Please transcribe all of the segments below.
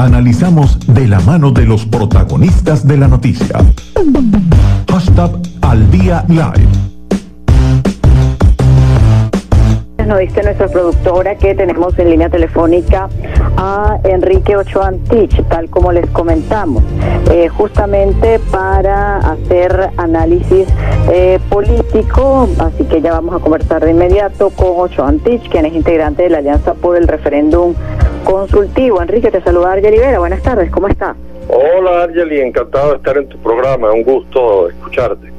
Analizamos de la mano de los protagonistas de la noticia. Hashtag al día live. Nos dice nuestra productora que tenemos en línea telefónica a Enrique Ochoa Antich, tal como les comentamos, eh, justamente para hacer análisis eh, político, así que ya vamos a conversar de inmediato con Ochoa Antich, quien es integrante de la Alianza por el Referéndum Consultivo. Enrique, te saluda Argel Rivera, buenas tardes, ¿cómo estás? Hola Argeli, encantado de estar en tu programa, un gusto escucharte.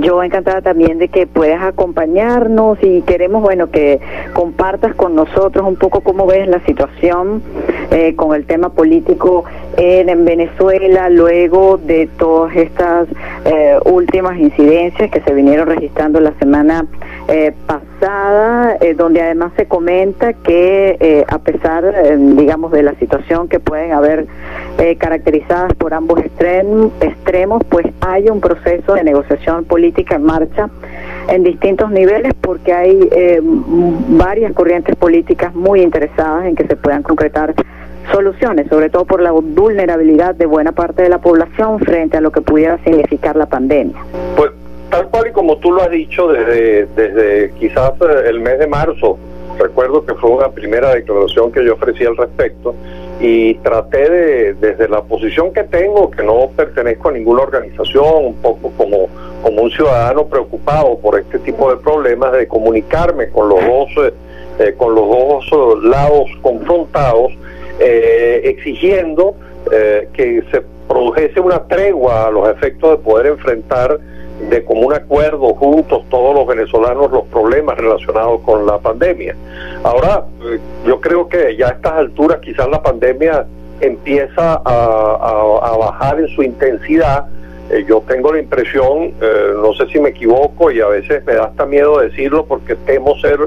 Yo encantada también de que puedas acompañarnos y queremos, bueno, que compartas con nosotros un poco cómo ves la situación eh, con el tema político en, Venezuela luego de todas estas eh, últimas incidencias que se vinieron registrando la semana eh, pasada, donde además se comenta que a pesar, digamos, de la situación que pueden haber caracterizadas por ambos extremos, pues hay un proceso de negociación política en marcha en distintos niveles porque hay eh, varias corrientes políticas muy interesadas en que se puedan concretar soluciones, sobre todo por la vulnerabilidad de buena parte de la población frente a lo que pudiera significar la pandemia. Pues tal cual y como tú lo has dicho desde, desde quizás eh, el mes de marzo, recuerdo que fue una primera declaración que yo ofrecí al respecto, y traté de, desde la posición que tengo, que no pertenezco a ninguna organización, un poco como, como un ciudadano preocupado por este tipo de problemas, de comunicarme con los dos, eh, eh, con los dos lados confrontados, eh, exigiendo que se produjese una tregua a los efectos de poder enfrentar de común acuerdo juntos todos los venezolanos los problemas relacionados con la pandemia. Ahora, eh, yo creo que ya a estas alturas quizás la pandemia empieza a, bajar en su intensidad. Eh, yo tengo la impresión, eh, no sé si me equivoco y a veces me da hasta miedo decirlo porque temo ser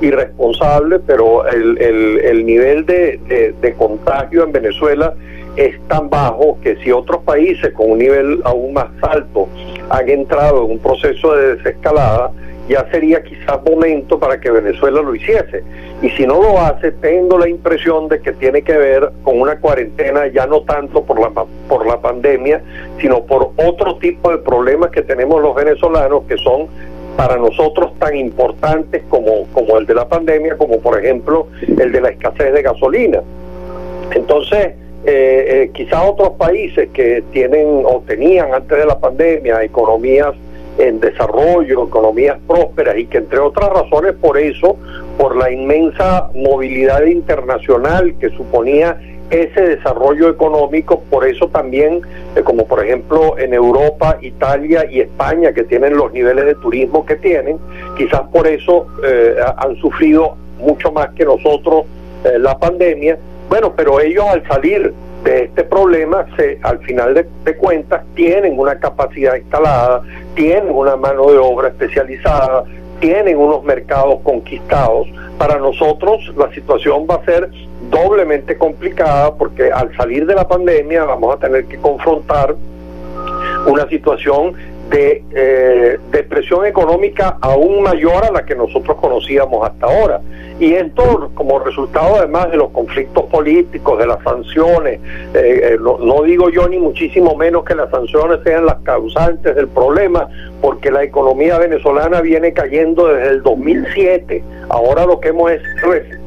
irresponsable, pero el, el, nivel de, de contagio en Venezuela es tan bajo que si otros países con un nivel aún más alto han entrado en un proceso de desescalada, ya sería quizás momento para que Venezuela lo hiciese. Y si no lo hace, tengo la impresión de que tiene que ver con una cuarentena ya no tanto por la, por la pandemia, sino por otro tipo de problemas que tenemos los venezolanos que son para nosotros tan importantes como, como el de la pandemia, como por ejemplo el de la escasez de gasolina. Entonces, eh, eh, otros países que tienen o tenían antes de la pandemia economías en desarrollo, economías prósperas y que entre otras razones por eso, por la inmensa movilidad internacional que suponía ese desarrollo económico, por eso también, eh, como por ejemplo en Europa, Italia y España, que tienen los niveles de turismo que tienen, quizás por eso eh, han sufrido mucho más que nosotros la pandemia, bueno, pero ellos al salir de este problema, se, al final de, cuentas, tienen una capacidad instalada, tienen una mano de obra especializada, tienen unos mercados conquistados. Para nosotros la situación va a ser doblemente complicada porque al salir de la pandemia vamos a tener que confrontar una situación de eh, depresión económica aún mayor a la que nosotros conocíamos hasta ahora. Y esto como resultado además de los conflictos políticos, de las sanciones, eh, eh, no, digo yo ni muchísimo menos que las sanciones sean las causantes del problema, porque la economía venezolana viene cayendo desde el 2007. Ahora lo que hemos es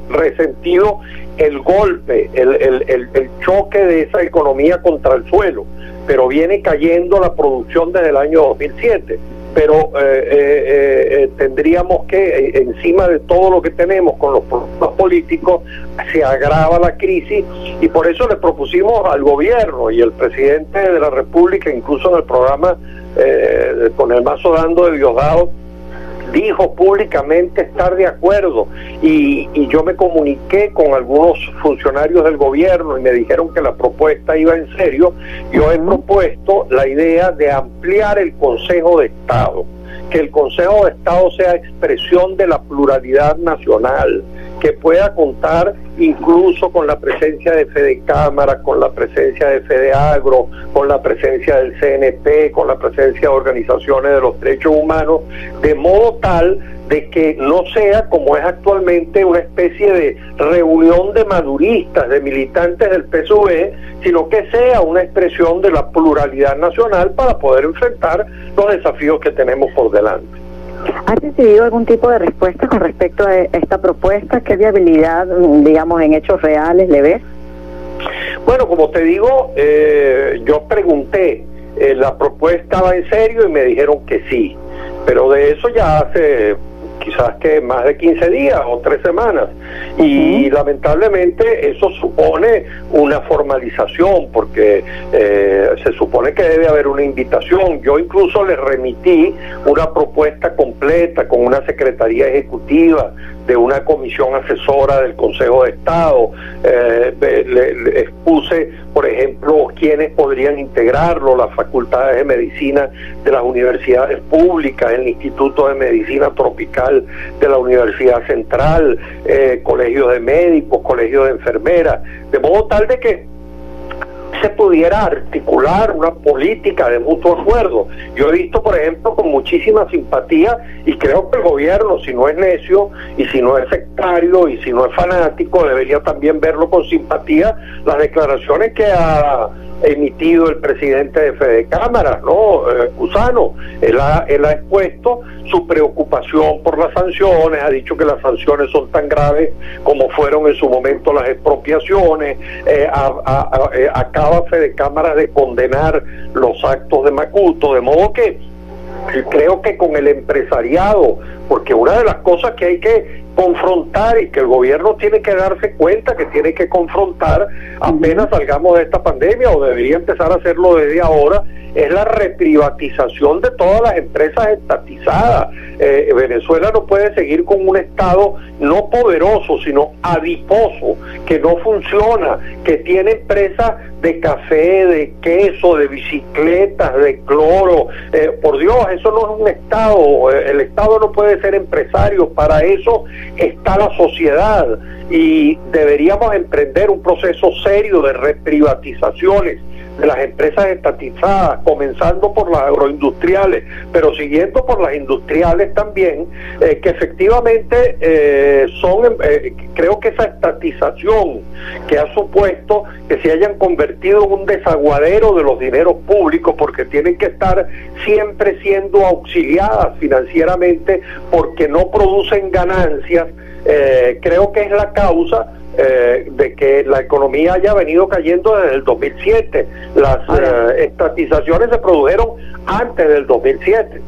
resentido el golpe, el, el, el choque de esa economía contra el suelo pero viene cayendo la producción desde el año 2007. Pero eh, eh, eh, tendríamos que, encima de todo lo que tenemos con los problemas políticos, se agrava la crisis y por eso le propusimos al gobierno y el presidente de la República, incluso en el programa con el mazo dando de Diosdado, dijo públicamente estar de acuerdo y, yo me comuniqué con algunos funcionarios del gobierno y me dijeron que la propuesta iba en serio. Yo he propuesto la idea de ampliar el Consejo de Estado, que el Consejo de Estado sea expresión de la pluralidad nacional, que pueda contar incluso con la presencia de Fede Cámara, con la presencia de Fede Agro, con la presencia del CNP, con la presencia de organizaciones de los derechos humanos, de modo tal de que no sea como es actualmente una especie de reunión de maduristas, de militantes del PSV, sino que sea una expresión de la pluralidad nacional para poder enfrentar los desafíos que tenemos por delante. ¿Has recibido algún tipo de respuesta con respecto a esta propuesta? ¿Qué viabilidad, digamos, en hechos reales le ves? Bueno, como te digo, eh, yo pregunté, eh, la propuesta va en serio y me dijeron que sí, pero de eso ya hace quizás que más de 15 días o tres semanas. Y lamentablemente eso supone una formalización, porque eh, se supone que debe haber una invitación. Yo incluso le remití una propuesta completa con una secretaría ejecutiva de una comisión asesora del Consejo de Estado. Eh, le, expuse, por ejemplo, quiénes podrían integrarlo, las facultades de medicina de las universidades públicas, el Instituto de Medicina Tropical de la Universidad Central, eh, colegios de médicos, colegios de enfermeras, de modo tal de que se pudiera articular una política de mutuo acuerdo. Yo he visto, por ejemplo, con muchísima simpatía, y creo que el gobierno, si no es necio, y si no es sectario, y si no es fanático, debería también verlo con simpatía, las declaraciones que ha emitido el presidente de Fede Cámara, ¿no? Eh, Cusano. Él ha, él ha expuesto su preocupación por las sanciones, ha dicho que las sanciones son tan graves como fueron en su momento las expropiaciones, eh, eh, acaba Fede Cámara de condenar los actos de Macuto, de modo que creo que con el empresariado, porque una de las cosas que hay que confrontar y que el gobierno tiene que darse cuenta que tiene que confrontar apenas salgamos de esta pandemia o debería empezar a hacerlo desde ahora es la reprivatización de todas las empresas estatizadas. Eh, Venezuela no puede seguir con un Estado no poderoso, sino adiposo, que no funciona, que tiene empresas de café, de queso, de bicicletas, de cloro. Eh, por Dios, eso no es un Estado. Eh, el Estado no puede ser empresario. Para eso está la sociedad. Y deberíamos emprender un proceso serio de reprivatizaciones de las empresas estatizadas, comenzando por las agroindustriales, pero siguiendo por las industriales también, eh, que efectivamente eh, son, eh, creo que esa estatización que ha supuesto que se hayan convertido en un desaguadero de los dineros públicos, porque tienen que estar siempre siendo auxiliadas financieramente porque no producen ganancias, creo que es la causa eh, de que la economía haya venido cayendo desde el 2007. Las eh, estatizaciones se produjeron antes del 2007.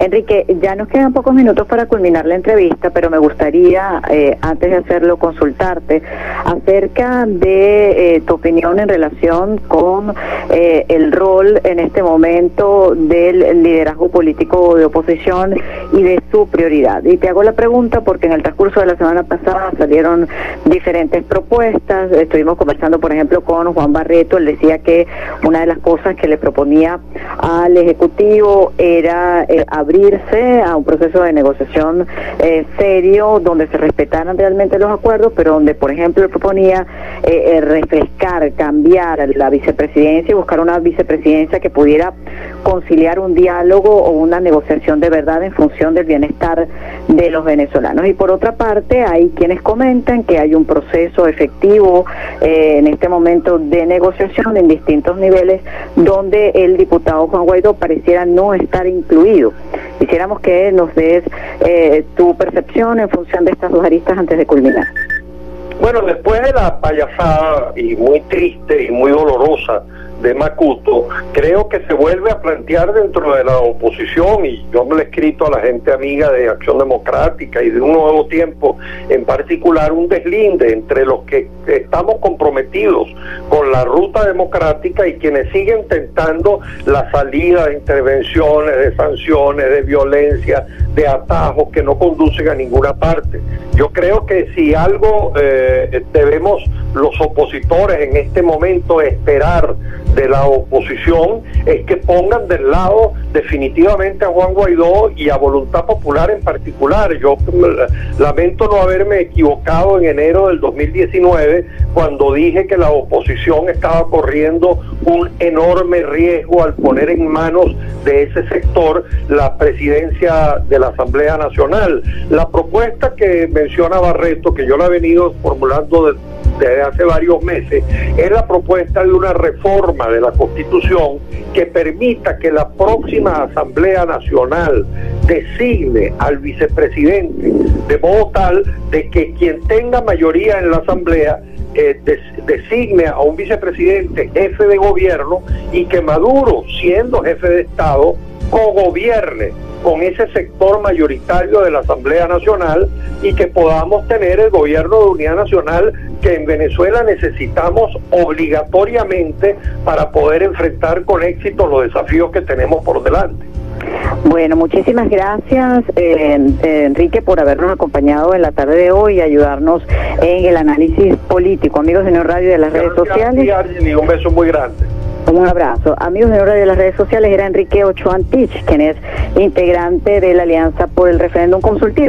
Enrique, ya nos quedan pocos minutos para culminar la entrevista, pero me gustaría, eh, antes de hacerlo, consultarte acerca de eh, tu opinión en relación con eh, el rol en este momento del liderazgo político de oposición y de su prioridad. Y te hago la pregunta porque en el transcurso de la semana pasada salieron diferentes propuestas. Estuvimos conversando, por ejemplo, con Juan Barreto. Él decía que una de las cosas que le proponía al Ejecutivo era abrirse a un proceso de negociación eh, serio donde se respetaran realmente los acuerdos, pero donde, por ejemplo, él proponía eh, eh, refrescar, cambiar la vicepresidencia y buscar una vicepresidencia que pudiera conciliar un diálogo o una negociación de verdad en función del bienestar de los venezolanos. Y por otra parte, hay quienes comentan que hay un proceso efectivo en este momento de negociación en distintos niveles donde el diputado Juan Guaidó pareciera no estar incluido. Quisiéramos que nos des eh, tu percepción en función de estas dos aristas antes de culminar. Bueno, después de la payasada y muy triste y muy dolorosa de Macuto, creo que se vuelve a plantear dentro de la oposición, y yo me lo he escrito a la gente amiga de Acción Democrática y de un nuevo tiempo, en particular un deslinde entre los que estamos comprometidos con la ruta democrática y quienes siguen tentando la salida de intervenciones, de sanciones, de violencia, de atajos que no conducen a ninguna parte. Yo creo que si algo eh, debemos los opositores en este momento esperar de la oposición es que pongan del lado definitivamente a Juan Guaidó y a Voluntad Popular en particular. Yo lamento no haberme equivocado en enero del 2019 cuando dije que la oposición estaba corriendo un enorme riesgo al poner en manos de ese sector la presidencia de la Asamblea Nacional. La propuesta que menciona Barreto, que yo la he venido formulando desde hace varios meses, es la propuesta de una reforma de la Constitución que permita que la próxima Asamblea Nacional designe al vicepresidente de modo tal de que quien tenga mayoría en la Asamblea eh, designe a un vicepresidente jefe de gobierno y que Maduro, siendo jefe de Estado, cogobierne con ese sector mayoritario de la Asamblea Nacional y que podamos tener el gobierno de unidad nacional que en Venezuela necesitamos obligatoriamente para poder enfrentar con éxito los desafíos que tenemos por delante. Bueno, muchísimas gracias, eh, Enrique, por habernos acompañado en la tarde de hoy y ayudarnos en el análisis político. Amigos de Neo Radio de las redes sociales. Un beso muy grande. Un abrazo. Amigos de de las redes sociales, era Enrique Ochoantich, quien es integrante de la Alianza por el Referéndum Consultivo.